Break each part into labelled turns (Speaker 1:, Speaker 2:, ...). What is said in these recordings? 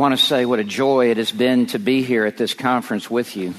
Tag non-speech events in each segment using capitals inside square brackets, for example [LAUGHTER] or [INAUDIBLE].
Speaker 1: Want to say what a joy it has been to be here at this conference with you.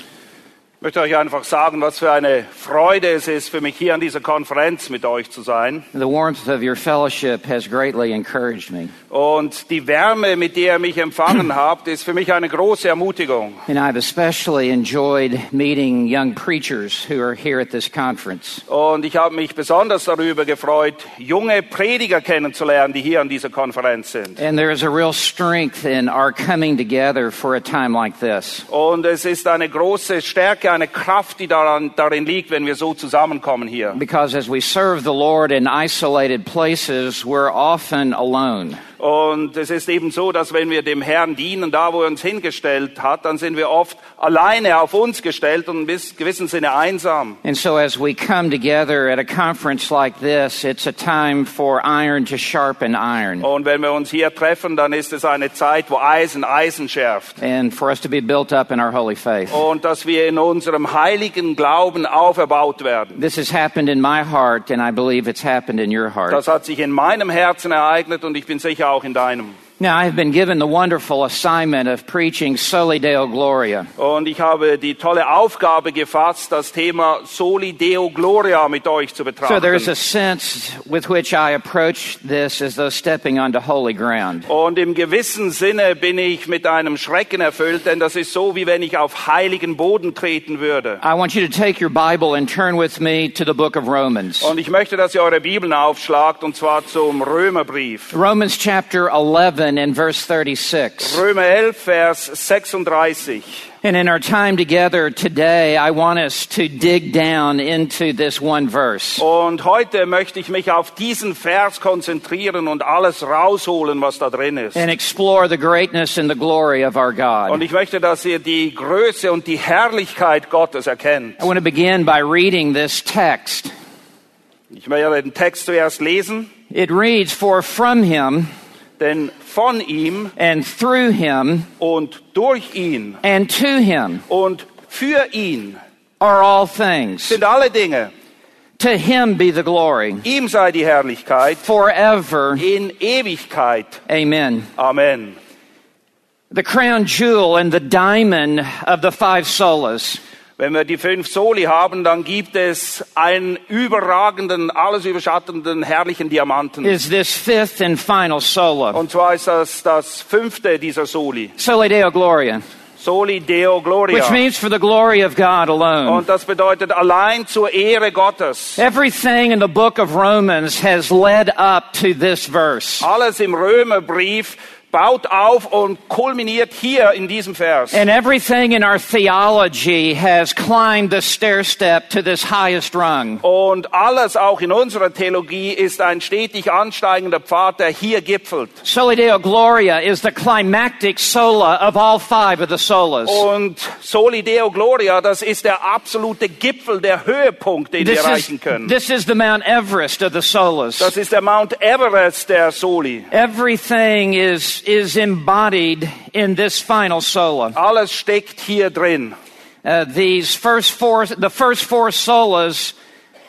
Speaker 2: Ich möchte euch einfach sagen, was für eine Freude es ist für mich hier an dieser Konferenz mit euch zu sein.
Speaker 1: The warmth of your fellowship has greatly encouraged me.
Speaker 2: Und die Wärme, mit der ihr mich empfangen [CLEARS THROAT] habt, ist für mich eine große Ermutigung.
Speaker 1: And I've especially enjoyed meeting young preachers who are here at this conference.
Speaker 2: Und ich habe mich besonders darüber gefreut, junge Prediger kennenzulernen, die hier an dieser Konferenz sind.
Speaker 1: And there is a real strength in our coming together for a time like this.
Speaker 2: Und es ist eine große Stärke, eine Kraft, die daran, darin liegt, wenn wir so zusammenkommen hier.
Speaker 1: Because as we serve the Lord in isolated places, we're often alone.
Speaker 2: Und es ist eben so, dass wenn wir dem Herrn dienen, da wo er uns hingestellt hat, dann sind wir oft alleine auf uns gestellt und in gewissem Sinne einsam.
Speaker 1: And so as we come together at a conference like this, it's a time for iron to sharpen iron.
Speaker 2: Und wenn wir uns hier treffen, dann ist es eine Zeit, wo Eisen Eisen schärft.
Speaker 1: And for us to be built up in our holy faith.
Speaker 2: Und dass wir in unserem heiligen Glauben auferbaut werden.
Speaker 1: This has happened in my heart, and I believe it's happened in your heart.
Speaker 2: Das hat sich in meinem Herzen ereignet und ich bin sicher auch in deinem.
Speaker 1: Now, I have been given the wonderful assignment of preaching Soli Deo Gloria.
Speaker 2: Und ich habe die tolle Aufgabe gefasst, das Thema Soli Deo Gloria mit euch zu
Speaker 1: So there's a
Speaker 2: betrachten.
Speaker 1: sense with which I approach this as though stepping onto holy ground.
Speaker 2: Und im gewissen Sinne bin ich mit einem Schrecken erfüllt, denn das ist so, wie wenn ich auf heiligen Boden treten würde.
Speaker 1: I want you to take your Bible and turn with me to the book of Romans.
Speaker 2: Und ich möchte, dass ihr eure Bibeln aufschlagt, und zwar zum Römerbrief.
Speaker 1: Romans chapter 11 and verse 36.
Speaker 2: Römer 11, Vers 36.
Speaker 1: And in our time together today, I want us to dig down into this one verse.
Speaker 2: Und heute möchte ich mich auf diesen Vers konzentrieren und alles rausholen, was da drin ist.
Speaker 1: and explore the greatness and the glory of our
Speaker 2: Und
Speaker 1: God.
Speaker 2: ich möchte, dass ihr die Größe und die Herrlichkeit Gottes erkennt.
Speaker 1: I want to begin by reading this text.
Speaker 2: Ich werde den Text zuerst lesen,
Speaker 1: It reads, For from him
Speaker 2: denn von ihm
Speaker 1: and through him
Speaker 2: und durch ihn
Speaker 1: and to him
Speaker 2: und für ihn
Speaker 1: are all things.
Speaker 2: sind alle Dinge.
Speaker 1: To him be the glory
Speaker 2: Ihm sei die Herrlichkeit
Speaker 1: forever.
Speaker 2: in Ewigkeit.
Speaker 1: Amen.
Speaker 2: Amen.
Speaker 1: The crown jewel and the diamond of the five solas
Speaker 2: Wenn wir die fünf Soli haben, dann gibt es einen überragenden, alles überschattenden, herrlichen Diamanten.
Speaker 1: is this fifth and final sola.
Speaker 2: Und zwar ist das das fünfte dieser Soli.
Speaker 1: Soli Deo Gloria,
Speaker 2: Soli Deo Gloria.
Speaker 1: which means for the glory of God alone.
Speaker 2: Und das bedeutet allein zur Ehre Gottes.
Speaker 1: Everything in the book of Romans has led up to this verse.
Speaker 2: Alles im Römerbrief baut auf und kulminiert hier in diesem Vers.
Speaker 1: And everything in our theology has climbed the stair step to this highest rung.
Speaker 2: Und alles auch in unserer Theologie ist ein stetig ansteigender Pfad, der hier gipfelt.
Speaker 1: Soli Deo Gloria is the climactic sola of all five of the solas.
Speaker 2: Und Soli Deo Gloria, das ist der absolute Gipfel, der Höhepunkt, den wir
Speaker 1: This is,
Speaker 2: erreichen können.
Speaker 1: this is the Mount Everest of the solas.
Speaker 2: Das ist der Mount Everest der Soli.
Speaker 1: Everything is, is embodied in this final sola.
Speaker 2: Alles steckt hier drin.
Speaker 1: Uh, these first four, the first four solas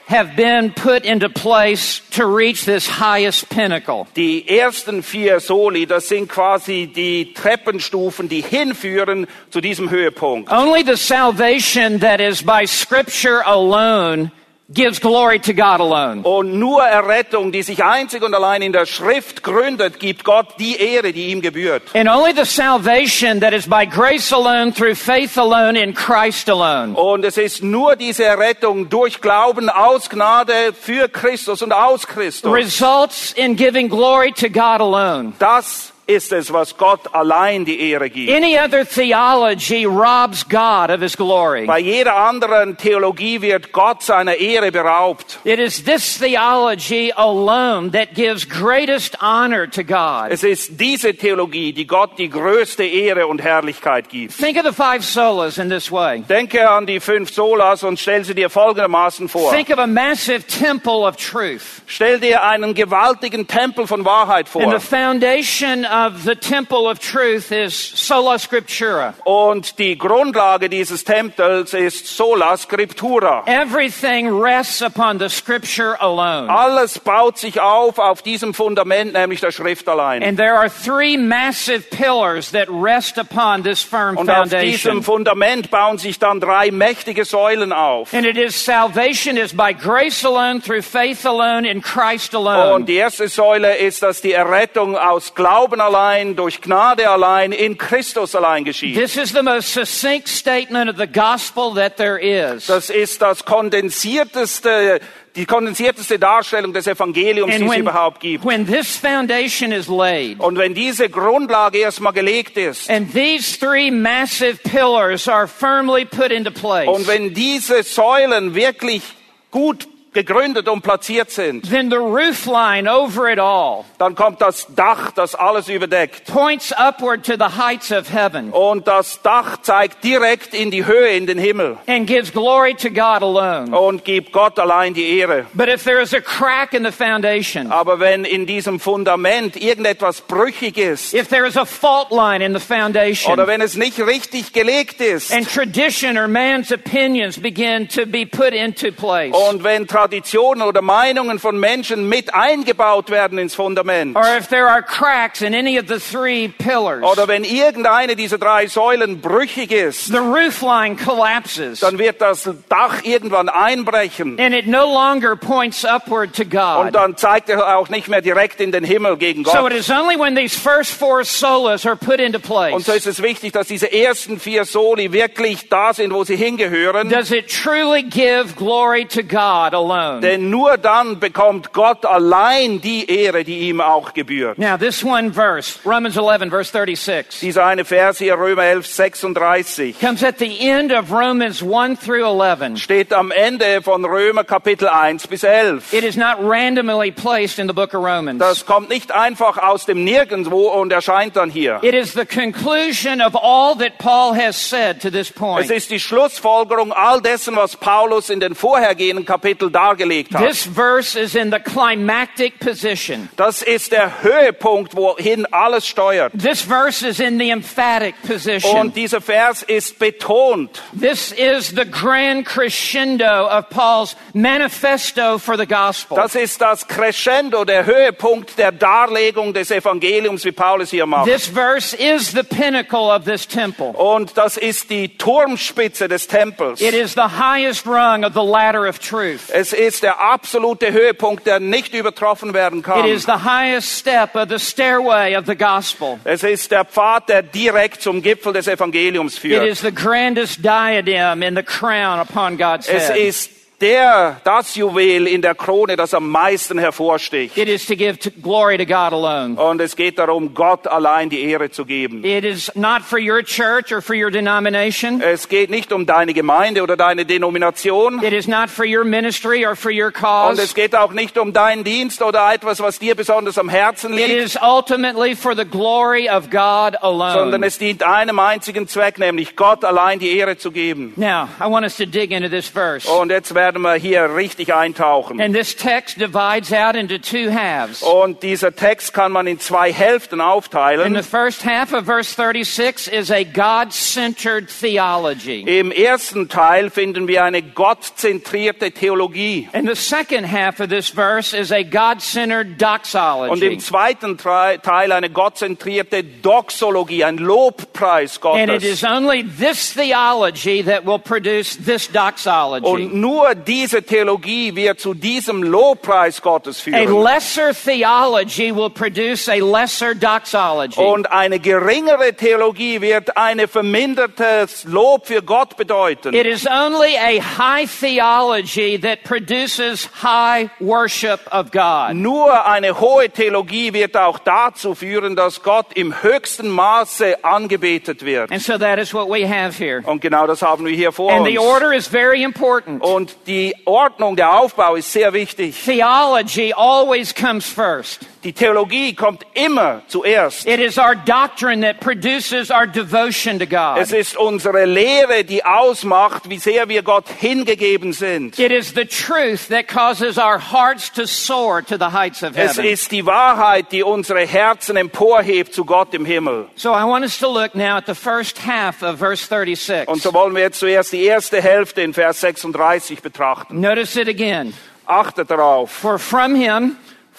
Speaker 1: have been put into place to reach this highest pinnacle.
Speaker 2: Die ersten vier Soli, das sind quasi die Treppenstufen, die hinführen zu diesem Höhepunkt.
Speaker 1: Only the salvation that is by scripture alone gives glory to God alone.
Speaker 2: Und nur Errettung, die sich einzig und allein in der Schrift gründet, gibt Gott die Ehre, die ihm gebührt.
Speaker 1: And only the salvation that is by grace alone, through faith alone, in Christ alone.
Speaker 2: Und es ist nur diese Errettung durch Glauben aus Gnade für Christus und aus Christus.
Speaker 1: Results in giving glory to God alone.
Speaker 2: Das ist es, was Gott allein die Ehre gibt.
Speaker 1: Any other theology robs God of his glory.
Speaker 2: Bei jeder anderen Theologie wird Gott seiner Ehre beraubt.
Speaker 1: It is this theology alone that gives greatest honor to God.
Speaker 2: Es ist diese Theologie, die Gott die größte Ehre und Herrlichkeit gibt.
Speaker 1: Think of the five solas in this way.
Speaker 2: Denke an die fünf Solas und stell sie dir folgendermaßen vor.
Speaker 1: Think of a massive temple of truth.
Speaker 2: Stell dir einen gewaltigen Tempel von Wahrheit
Speaker 1: And
Speaker 2: vor.
Speaker 1: the foundation of the temple of truth is sola scriptura.
Speaker 2: Und die Grundlage dieses Tempels ist Sola Scriptura.
Speaker 1: Everything rests upon the scripture alone.
Speaker 2: Alles baut sich auf auf diesem Fundament, nämlich der Schrift allein.
Speaker 1: And there are three massive pillars that rest upon this firm
Speaker 2: Und auf
Speaker 1: foundation.
Speaker 2: diesem Fundament bauen sich dann drei mächtige Säulen auf.
Speaker 1: And it is salvation is by grace alone, through faith alone, in Christ
Speaker 2: Und
Speaker 1: alone.
Speaker 2: die erste Säule ist, dass die Errettung aus Glauben allein, durch Gnade allein, in Christus allein geschieht.
Speaker 1: This is the most succinct statement of the gospel that there is.
Speaker 2: Das ist das kondensierteste, die kondensierteste Darstellung des Evangeliums, die es
Speaker 1: when,
Speaker 2: überhaupt gibt.
Speaker 1: when this foundation is laid,
Speaker 2: Und wenn diese Grundlage erstmal gelegt ist,
Speaker 1: and these three massive pillars are firmly put into place,
Speaker 2: und wenn diese Säulen wirklich gut gegründet und platziert sind,
Speaker 1: then the roof line over it all
Speaker 2: dann kommt das Dach, das alles überdeckt.
Speaker 1: points upward to the heights of heaven
Speaker 2: Und das Dach zeigt direkt in die Höhe, in den Himmel
Speaker 1: and gives glory to God alone.
Speaker 2: und gibt Gott allein die Ehre.
Speaker 1: But if there is a crack in the foundation,
Speaker 2: Aber wenn in diesem Fundament irgendetwas brüchig ist
Speaker 1: if there is a fault line in the foundation,
Speaker 2: oder wenn es nicht richtig gelegt ist
Speaker 1: and tradition or man's opinions begin to be put into place,
Speaker 2: und wenn Traditionen oder Meinungen von Menschen mit eingebaut werden ins Fundament
Speaker 1: or if there are cracks in any of the three pillars,
Speaker 2: oder wenn irgendeine dieser drei Säulen brüchig ist,
Speaker 1: the roof line collapses
Speaker 2: dann wird das Dach irgendwann einbrechen
Speaker 1: and it no longer points upward to
Speaker 2: und
Speaker 1: God.
Speaker 2: dann zeigt er auch nicht mehr direkt in den Himmel gegen
Speaker 1: So it
Speaker 2: Gott.
Speaker 1: is only when these first four solas are put into
Speaker 2: Und
Speaker 1: place
Speaker 2: so ist es wichtig, dass diese ersten vier Soli wirklich da sind, wo sie hingehören.
Speaker 1: does it truly give glory to God alone.
Speaker 2: Denn nur dann bekommt Gott allein die Ehre, die ihm auch gebührt.
Speaker 1: Now, this one verse, Romans 11, verse 36,
Speaker 2: Dieser eine Vers hier, Römer 11, 36,
Speaker 1: comes at the end of Romans 1 through 11.
Speaker 2: steht am Ende von Römer Kapitel 1 bis 11.
Speaker 1: It is not randomly placed in the book of Romans.
Speaker 2: Das kommt nicht einfach aus dem Nirgendwo und erscheint dann hier.
Speaker 1: It is the conclusion of all that Paul has said to this
Speaker 2: Es
Speaker 1: point.
Speaker 2: ist die Schlussfolgerung all dessen, was Paulus in den vorhergehenden Kapiteln dargelegt hat.
Speaker 1: This verse is in the climactic position.
Speaker 2: Das ist der Höhepunkt, wohin alles steuert.
Speaker 1: This verse is in the emphatic position.
Speaker 2: Und dieser Vers ist betont.
Speaker 1: This is the grand crescendo of Paul's manifesto for the gospel.
Speaker 2: Das ist das Crescendo, der Höhepunkt der Darlegung des Evangeliums, wie Paulus hier macht.
Speaker 1: This verse is the pinnacle of this temple.
Speaker 2: Und das ist die Turmspitze des Tempels.
Speaker 1: It is the highest rung of the ladder of truth.
Speaker 2: Es ist der absolute Höhepunkt, der nicht übertroffen werden
Speaker 1: It
Speaker 2: kann.
Speaker 1: is the highest step of the stairway of the gospel.
Speaker 2: Es ist der Pfad, der direkt zum Gipfel des Evangeliums
Speaker 1: It
Speaker 2: führt.
Speaker 1: is the grandest diadem in the crown upon God's
Speaker 2: Es
Speaker 1: head.
Speaker 2: ist der, das Juwel in der Krone, das am meisten hervorsticht.
Speaker 1: It is to give to glory to God alone.
Speaker 2: Und es geht darum, Gott allein die Ehre zu geben.
Speaker 1: It is not for your church or for your denomination.
Speaker 2: Es geht nicht um deine Gemeinde oder deine Denomination.
Speaker 1: It is not for your ministry or for your
Speaker 2: Und
Speaker 1: cause.
Speaker 2: es geht auch nicht um deinen Dienst oder etwas, was dir besonders am Herzen
Speaker 1: It
Speaker 2: liegt,
Speaker 1: is ultimately for the glory of God
Speaker 2: sondern
Speaker 1: alone.
Speaker 2: es dient einem einzigen Zweck, nämlich Gott allein die Ehre zu geben.
Speaker 1: Now, I want us to dig into this verse.
Speaker 2: Und jetzt werden wir hier richtig eintauchen.
Speaker 1: And this text divides out into two halves.
Speaker 2: Und dieser Text kann man in zwei Hälften
Speaker 1: In the
Speaker 2: aufteilen.
Speaker 1: first half of verse 36 is a God-centered theology.
Speaker 2: Im ersten Teil finden wir eine gottzentrierte Theologie.
Speaker 1: And the second half of this verse is a God-centered
Speaker 2: Und im
Speaker 1: doxology.
Speaker 2: zweiten Teil eine gottzentrierte Doxologie, ein Lobpreis
Speaker 1: And it
Speaker 2: Gottes.
Speaker 1: is only this theology that will produce this doxology.
Speaker 2: Und nur diese Theologie wird zu diesem Lobpreis Gottes
Speaker 1: A
Speaker 2: führen.
Speaker 1: lesser theology will produce a lesser doxology.
Speaker 2: Und eine geringere Theologie wird eine vermindertes Lob für Gott bedeuten.
Speaker 1: It is only a high theology that produces high worship of God.
Speaker 2: Nur eine hohe Theologie wird auch dazu führen, dass Gott im höchsten Maße angebetet wird.
Speaker 1: And so that is what we have here.
Speaker 2: Und genau das haben wir hier vor
Speaker 1: And the
Speaker 2: uns.
Speaker 1: order is very important.
Speaker 2: Und die Ordnung, der Aufbau ist sehr wichtig.
Speaker 1: Theology always comes first.
Speaker 2: Die Theologie kommt immer zuerst.
Speaker 1: It is our doctrine that produces our devotion to God.
Speaker 2: Es ist unsere Lehre, die ausmacht, wie sehr wir Gott hingegeben sind.
Speaker 1: It is the truth that causes our hearts to soar to the heights of
Speaker 2: Es
Speaker 1: heaven.
Speaker 2: ist die Wahrheit, die unsere Herzen emporhebt zu Gott im Himmel.
Speaker 1: So I want us to look now at the first half of verse 36.
Speaker 2: Und so wollen wir jetzt zuerst die erste Hälfte in Vers 36 betrachten.
Speaker 1: Notice it again.
Speaker 2: Achtet darauf.
Speaker 1: For from him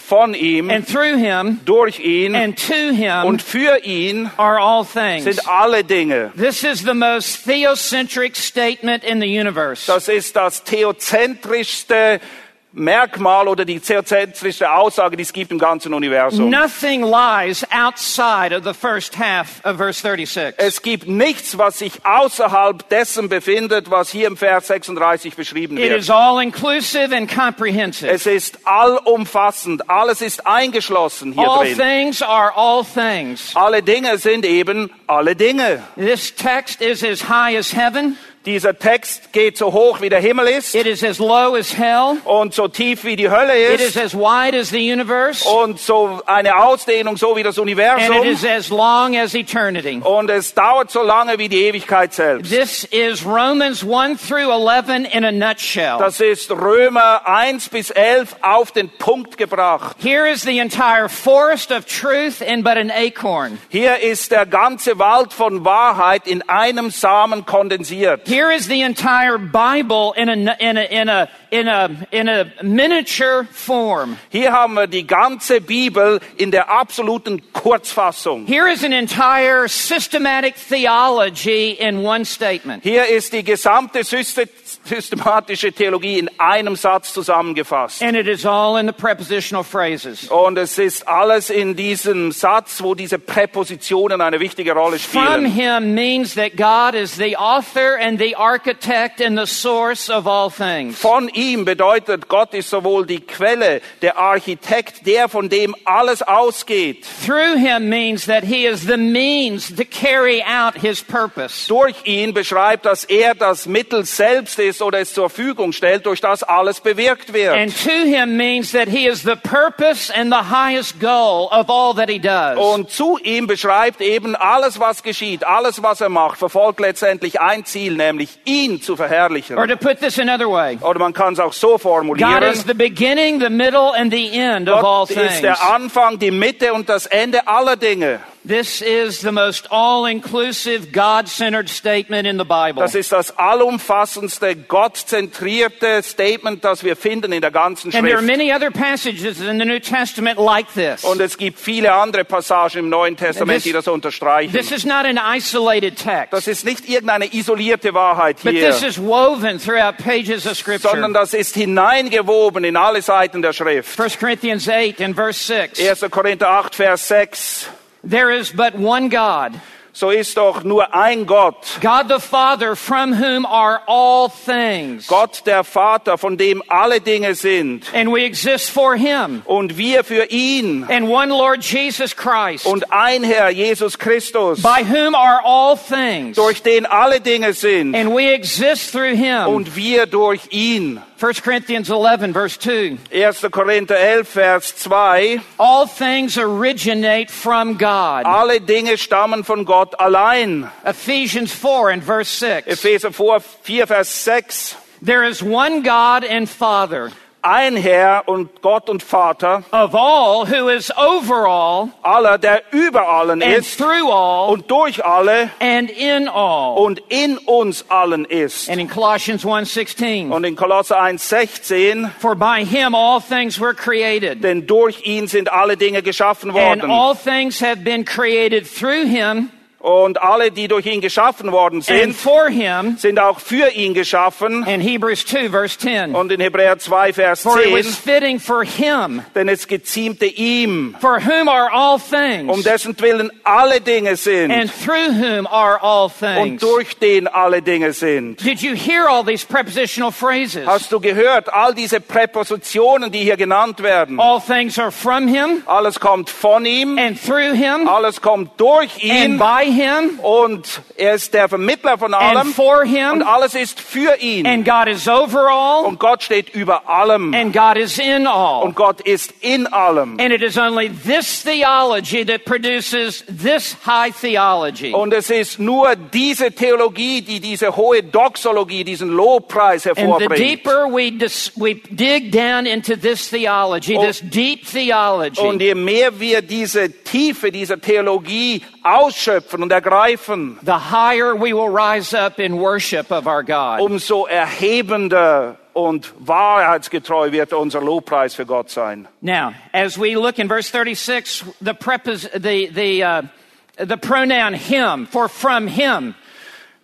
Speaker 2: Von ihm,
Speaker 1: and through him
Speaker 2: durch ihn
Speaker 1: and to him
Speaker 2: und für ihn
Speaker 1: are all things.
Speaker 2: sind alle Dinge.
Speaker 1: This is the most theocentric statement in the universe.
Speaker 2: Das ist das theozentrischste Merkmal oder die theozentrischste Aussage, die es gibt im ganzen Universum.
Speaker 1: Nothing lies outside of the first half of verse 36.
Speaker 2: Es gibt nichts, was sich außerhalb dessen befindet, was hier im Vers 36 beschrieben
Speaker 1: It
Speaker 2: wird.
Speaker 1: is all inclusive and comprehensive.
Speaker 2: Es ist allumfassend, alles ist eingeschlossen hier
Speaker 1: All
Speaker 2: drin.
Speaker 1: things are all things.
Speaker 2: Alle Dinge sind eben alle Dinge.
Speaker 1: This text is as high as heaven.
Speaker 2: Dieser Text geht so hoch wie der Himmel ist
Speaker 1: It is as low as hell.
Speaker 2: und so tief wie die Hölle
Speaker 1: It is
Speaker 2: ist
Speaker 1: as wide as the universe.
Speaker 2: und so eine Ausdehnung so wie das
Speaker 1: And it
Speaker 2: Universum
Speaker 1: is as long as eternity.
Speaker 2: und es dauert so lange wie die Ewigkeit selbst.
Speaker 1: This is Romans 1 through 11 in a nutshell.
Speaker 2: Das ist Römer 1 bis 11 auf den Punkt gebracht.
Speaker 1: Here is the entire forest of truth in but an acorn.
Speaker 2: Hier ist der ganze Wald von Wahrheit in einem Samen kondensiert.
Speaker 1: Here is the entire Bible in a, in a, in a, in a, in a miniature form.
Speaker 2: Hier haben wir die ganze Bibel in der absoluten Kurzfassung.
Speaker 1: Here is an entire systematic theology in one statement.
Speaker 2: Hier ist die gesamte syste- systematische Theologie in einem Satz zusammengefasst.
Speaker 1: And it is all in the prepositional phrases.
Speaker 2: Und es ist alles in diesem Satz, wo diese Präpositionen eine wichtige Rolle
Speaker 1: From
Speaker 2: spielen.
Speaker 1: him means that God is the author and the architect and the source of all things.
Speaker 2: Von ihm bedeutet, Gott ist sowohl die Quelle, der Architekt, der von dem alles ausgeht.
Speaker 1: Through him means that he is the means to carry out his purpose.
Speaker 2: Durch ihn beschreibt, dass er das Mittel selbst ist oder es zur Verfügung stellt, durch das alles bewirkt wird.
Speaker 1: And to him means that he is the purpose and the highest goal of all that he does.
Speaker 2: Und zu ihm beschreibt eben alles, was geschieht, alles, was er macht, verfolgt letztendlich ein Ziel, nämlich ihn zu verherrlichen.
Speaker 1: Or to put this another way,
Speaker 2: Oder man kann es auch so
Speaker 1: God
Speaker 2: formulieren.
Speaker 1: is the beginning, the middle, and the end of all
Speaker 2: Gott ist
Speaker 1: things.
Speaker 2: der Anfang, die Mitte und das Ende aller Dinge.
Speaker 1: This is the most all-inclusive, God-centered statement in the Bible.
Speaker 2: Das ist das allumfassendste, gottzentrierte Statement, das wir finden in der ganzen
Speaker 1: And there are
Speaker 2: Schrift.
Speaker 1: many other passages in the New Testament like this.
Speaker 2: Und es gibt viele andere Passagen im Neuen Testament,
Speaker 1: This-
Speaker 2: die das unterstreichen.
Speaker 1: This is not an isolated text,
Speaker 2: Das ist nicht irgendeine isolierte Wahrheit
Speaker 1: but
Speaker 2: hier,
Speaker 1: this is woven throughout pages of Scripture.
Speaker 2: sondern das ist hineingewoben in alle Seiten der Schrift.
Speaker 1: 1 Corinthians 8 and verse 6.
Speaker 2: 1. Korinther 8, Vers 6.
Speaker 1: There is but one God,
Speaker 2: So ist doch nur ein Gott,
Speaker 1: God the Father, from whom are all things.
Speaker 2: Gott der Vater, von dem alle Dinge sind.
Speaker 1: And we exist for Him.
Speaker 2: Und wir für ihn.
Speaker 1: And one Lord Jesus Christ,
Speaker 2: Und ein Herr, Jesus Christus,
Speaker 1: by whom are all things.
Speaker 2: durch den alle Dinge sind.
Speaker 1: And we exist through Him.
Speaker 2: Und wir durch ihn.
Speaker 1: 1 Corinthians 11 verse 2.
Speaker 2: 1. Korinther 11, Vers 2.
Speaker 1: All things originate from God.
Speaker 2: Alle Dinge stammen von Gott allein.
Speaker 1: Ephesians 4 and verse 6.
Speaker 2: Epheser 4, Vers 6.
Speaker 1: There is one God and Father
Speaker 2: Ein Herr und Gott und Vater,
Speaker 1: of all, who is over all
Speaker 2: aller, der über allen
Speaker 1: and
Speaker 2: ist
Speaker 1: through all
Speaker 2: und durch alle
Speaker 1: and in all.
Speaker 2: und in uns allen ist.
Speaker 1: And in Colossians 1:16,
Speaker 2: Und in Kolosser 1,16,
Speaker 1: for by him all things were created,
Speaker 2: denn durch ihn sind alle Dinge geschaffen
Speaker 1: and
Speaker 2: worden.
Speaker 1: all things have been created through him
Speaker 2: Und alle, die durch ihn geschaffen worden
Speaker 1: and
Speaker 2: sind,
Speaker 1: him.
Speaker 2: sind auch für ihn geschaffen.
Speaker 1: In Hebrews 2, verse 10.
Speaker 2: Und in Hebräer 2, Vers
Speaker 1: For it was
Speaker 2: 10,
Speaker 1: fitting for him,
Speaker 2: denn es geziemte ihm,
Speaker 1: for whom are all
Speaker 2: um
Speaker 1: things,
Speaker 2: dessen Willen alle Dinge sind
Speaker 1: and through whom are all
Speaker 2: und
Speaker 1: things.
Speaker 2: durch den alle Dinge sind.
Speaker 1: Did you hear all these prepositional phrases?
Speaker 2: Hast du gehört, all diese Präpositionen, die hier genannt werden?
Speaker 1: All things are from him,
Speaker 2: Alles kommt von ihm,
Speaker 1: and through him,
Speaker 2: alles kommt durch
Speaker 1: and
Speaker 2: ihn
Speaker 1: by him,
Speaker 2: und er ist der Vermittler von
Speaker 1: and
Speaker 2: allem
Speaker 1: for
Speaker 2: und
Speaker 1: him,
Speaker 2: alles ist für ihn.
Speaker 1: and God is over all,
Speaker 2: Und Gott steht über allem
Speaker 1: and God is in all.
Speaker 2: und Gott ist in allem.
Speaker 1: And it is only this theology that produces this high theology.
Speaker 2: Und es ist nur diese Theologie, die diese hohe Doxologie, diesen Lobpreis
Speaker 1: And the
Speaker 2: hervorbringt.
Speaker 1: deeper we, we dig down into this theology,
Speaker 2: Oh.
Speaker 1: this deep theology,
Speaker 2: Und je mehr wir diese Tiefe dieser Theologie ausschöpfen und ergreifen,
Speaker 1: the higher we will rise up in worship of our God.
Speaker 2: umso erhebender und wahrheitsgetreu wird unser Lobpreis für Gott sein.
Speaker 1: Now, as we look in verse 36, the, prepos- the, the, uh, the pronoun him, for from him,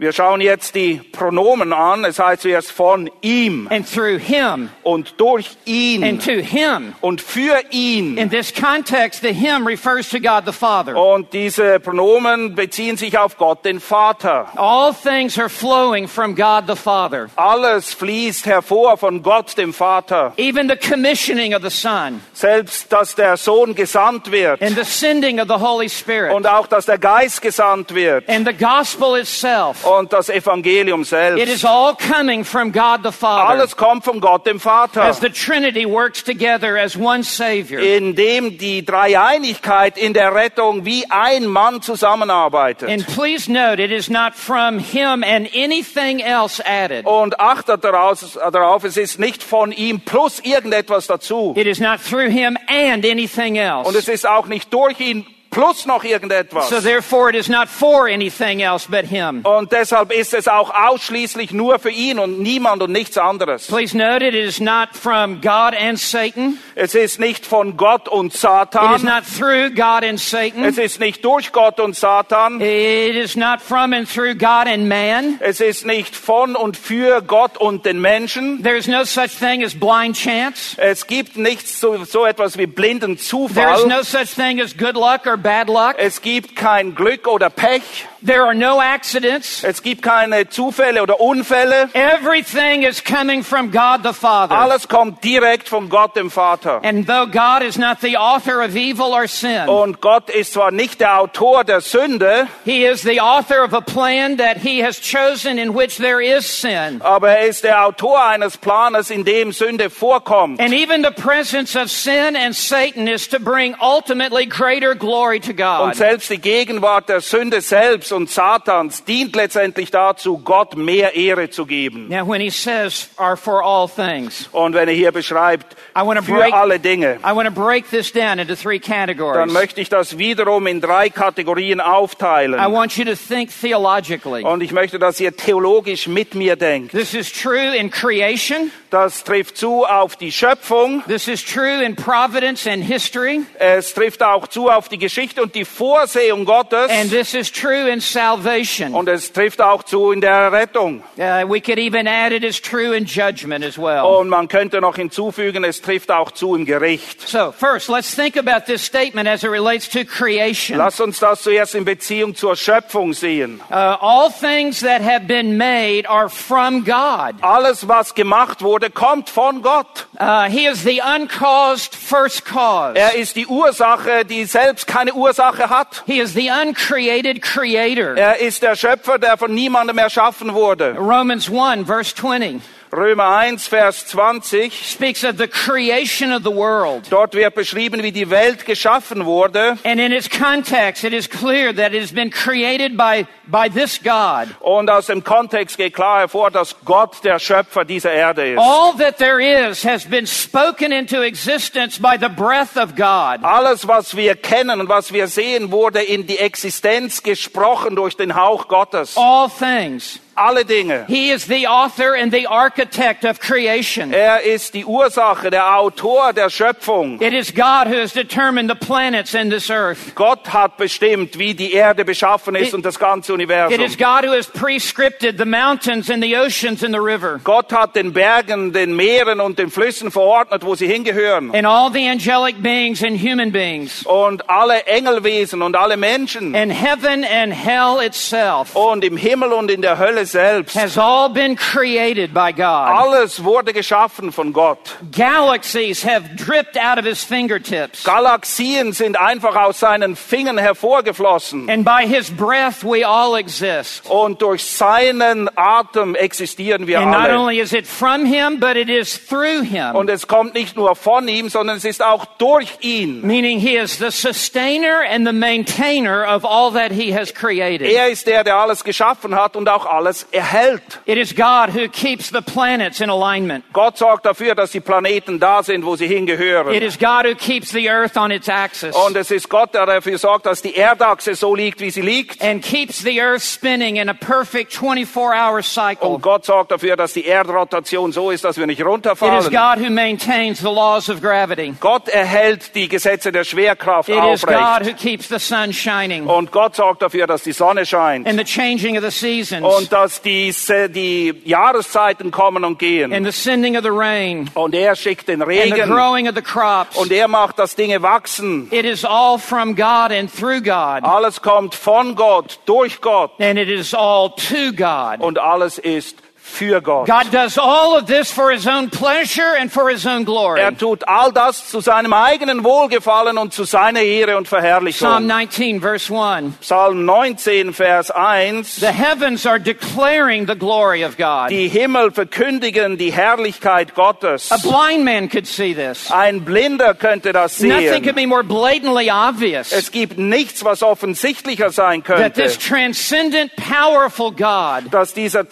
Speaker 2: Wir schauen jetzt die Pronomen an. Es heißt zuerst von ihm
Speaker 1: and through him,
Speaker 2: und durch
Speaker 1: and
Speaker 2: ihn
Speaker 1: to him.
Speaker 2: und für ihn.
Speaker 1: In this context, the him refers to God the Father.
Speaker 2: Und diese Pronomen beziehen sich auf Gott, den Vater.
Speaker 1: All things are flowing from God the Father.
Speaker 2: Alles fließt hervor von Gott, dem Vater.
Speaker 1: Even the commissioning of the Son
Speaker 2: Selbst, dass der Sohn gesandt wird
Speaker 1: and the sending of the Holy Spirit
Speaker 2: und auch, dass der Geist gesandt wird
Speaker 1: and the gospel itself.
Speaker 2: Und das Evangelium
Speaker 1: It
Speaker 2: selbst.
Speaker 1: is all coming from God the Father
Speaker 2: Alles kommt von Gott, dem Vater.
Speaker 1: as the Trinity works together as one Savior.
Speaker 2: in dem die Dreieinigkeit in der Rettung wie ein Mann zusammenarbeitet.
Speaker 1: And please note, it is not from Him and anything else added.
Speaker 2: Und achtet daraus, darauf, es ist nicht von ihm plus irgendetwas dazu.
Speaker 1: It is not through Him and anything
Speaker 2: Und
Speaker 1: else.
Speaker 2: es ist auch nicht durch ihn plus noch irgendetwas.
Speaker 1: So therefore, it is not for anything else but Him.
Speaker 2: Und deshalb ist es auch ausschließlich nur für ihn und niemand und nichts anderes.
Speaker 1: Please note, it is not from God and Satan.
Speaker 2: Es ist nicht von Gott und
Speaker 1: It is
Speaker 2: Satan.
Speaker 1: not through God and Satan.
Speaker 2: Es ist nicht durch Gott und Satan.
Speaker 1: It is not from and through God and man.
Speaker 2: Es ist nicht von und für Gott und den Menschen.
Speaker 1: There is no such thing as blind chance.
Speaker 2: Es gibt nichts so, so etwas wie blinden
Speaker 1: There is
Speaker 2: Zufall.
Speaker 1: no such thing as good luck or bad luck.
Speaker 2: Es gibt kein Glück oder Pech.
Speaker 1: There are no accidents.
Speaker 2: Es gibt keine Zufälle oder Unfälle.
Speaker 1: Everything is coming from God the Father.
Speaker 2: Alles kommt direkt von Gott, dem Vater.
Speaker 1: And though God is not the author of evil or sin,
Speaker 2: Und Gott ist zwar nicht der Autor der Sünde,
Speaker 1: He is the author of a plan that He has chosen in which there is sin.
Speaker 2: aber er ist der Autor eines Planes, in dem Sünde vorkommt.
Speaker 1: And even the presence of sin and Satan is to bring ultimately greater glory to God.
Speaker 2: Und selbst die Gegenwart der Sünde selbst und Satans dient letztendlich dazu, Gott mehr Ehre zu geben.
Speaker 1: Now, when He says, are for all things,
Speaker 2: Und wenn er hier beschreibt,
Speaker 1: I
Speaker 2: für
Speaker 1: break,
Speaker 2: alle Dinge,
Speaker 1: I want to break this down into three
Speaker 2: dann
Speaker 1: categories.
Speaker 2: möchte ich das wiederum in drei Kategorien
Speaker 1: I
Speaker 2: aufteilen.
Speaker 1: want you to think theologically.
Speaker 2: Und ich möchte, dass ihr theologisch mit mir denkt.
Speaker 1: This is true in creation.
Speaker 2: Das trifft zu auf die Schöpfung.
Speaker 1: This is true in providence and history.
Speaker 2: Es trifft auch zu auf die Geschichte und die Vorsehung Gottes.
Speaker 1: And this is true in salvation.
Speaker 2: Und es trifft auch zu in der Rettung.
Speaker 1: Uh, we could even add it as true in judgment as well.
Speaker 2: Und man könnte noch hinzufügen, es trifft auch zu im Gericht.
Speaker 1: So, first, let's think about this statement as it relates to creation. Uh,
Speaker 2: Lass uns das zuerst in Beziehung zur Schöpfung sehen.
Speaker 1: all things that have been made are from God.
Speaker 2: Alles, was gemacht wurde, kommt von Gott.
Speaker 1: Uh, he is the uncaused first cause.
Speaker 2: Er ist die Ursache, die selbst keine Ursache hat.
Speaker 1: He is the uncreated creator.
Speaker 2: Er ist der Schöpfer, der von niemandem erschaffen wurde.
Speaker 1: Romans 1, verse 20,
Speaker 2: Römer 1, Vers 20.
Speaker 1: speaks of the creation of the world.
Speaker 2: Dort wird beschrieben, wie die Welt geschaffen wurde.
Speaker 1: And in its context, it is clear that it has been created by, by this God.
Speaker 2: Und aus dem Kontext geht klar hervor, dass Gott der Schöpfer dieser Erde ist.
Speaker 1: All that there is has been spoken into existence by the breath of God.
Speaker 2: Alles, was wir kennen und was wir sehen, wurde in die Existenz gesprochen durch den Hauch Gottes.
Speaker 1: All things.
Speaker 2: Alle Dinge.
Speaker 1: He is the author and the architect of creation.
Speaker 2: Er ist die Ursache, der Autor der Schöpfung.
Speaker 1: It is God who has determined the planets in this earth.
Speaker 2: Gott hat bestimmt, wie die Erde beschaffen ist
Speaker 1: It-
Speaker 2: und das ganze
Speaker 1: It
Speaker 2: Universum.
Speaker 1: is God who has prescripted the mountains and the oceans and the river.
Speaker 2: Gott hat den Bergen, den Meeren und den Flüssen verordnet, wo sie hingehören.
Speaker 1: And all the angelic beings and human beings.
Speaker 2: Und alle Engelwesen und alle Menschen.
Speaker 1: And heaven and hell itself
Speaker 2: Und im Himmel und in der Hölle selbst.
Speaker 1: has all been created by God.
Speaker 2: Alles wurde geschaffen von Gott.
Speaker 1: Galaxies have dripped out of his fingertips.
Speaker 2: Galaxien sind einfach aus seinen Fingern hervorgeflossen.
Speaker 1: And by his breath we all exist.
Speaker 2: Und durch seinen Atem existieren wir
Speaker 1: And not
Speaker 2: alle.
Speaker 1: only is it from him, but it is through him.
Speaker 2: Und es kommt nicht nur von ihm, sondern es ist auch durch ihn.
Speaker 1: Meaning he is the sustainer and the maintainer of all that he has created.
Speaker 2: Er ist der, der alles geschaffen hat und auch alles erhält.
Speaker 1: It is God who keeps the planets in alignment.
Speaker 2: Gott sorgt dafür, dass die Planeten da sind, wo sie
Speaker 1: It
Speaker 2: hingehören.
Speaker 1: is God who keeps the earth on its axis
Speaker 2: Und es ist Gott, der dafür sorgt, dass die Erdachse so liegt, wie sie liegt.
Speaker 1: and keeps the earth spinning in a perfect 24-hour cycle.
Speaker 2: Und Gott sorgt dafür, dass die Erdrotation so ist, dass wir nicht
Speaker 1: It is
Speaker 2: runterfallen.
Speaker 1: God who maintains the laws of gravity.
Speaker 2: Gott erhält die Gesetze der Schwerkraft
Speaker 1: It is God
Speaker 2: aufrecht.
Speaker 1: who keeps the sun shining
Speaker 2: Und Gott sorgt dafür, dass die Sonne scheint.
Speaker 1: and the changing of the seasons
Speaker 2: Und dass diese, die Jahreszeiten kommen und gehen.
Speaker 1: and the sending of the rain
Speaker 2: Und er schickt den
Speaker 1: and the
Speaker 2: Regen.
Speaker 1: growing of the crops.
Speaker 2: Und er macht, dass Dinge wachsen.
Speaker 1: It is all from God and through God.
Speaker 2: Alles kommt von Gott, durch Gott.
Speaker 1: And it is all to God.
Speaker 2: Und alles ist für Gott.
Speaker 1: God does all of this for his own pleasure and for his own glory.
Speaker 2: Er tut all das zu seinem eigenen Wohlgefallen und zu seiner Ehre und
Speaker 1: Psalm
Speaker 2: Verherrlichung.
Speaker 1: 19, verse 1.
Speaker 2: Psalm 19, Vers 1.
Speaker 1: The heavens are declaring the glory of God.
Speaker 2: Die Himmel verkündigen die Herrlichkeit Gottes.
Speaker 1: A blind man could see this.
Speaker 2: Ein Blinder könnte das
Speaker 1: Nothing could
Speaker 2: sehen.
Speaker 1: be more blatantly obvious
Speaker 2: Es gibt nichts, was offensichtlicher sein
Speaker 1: that
Speaker 2: könnte,
Speaker 1: this transcendent, powerful God
Speaker 2: dass dieser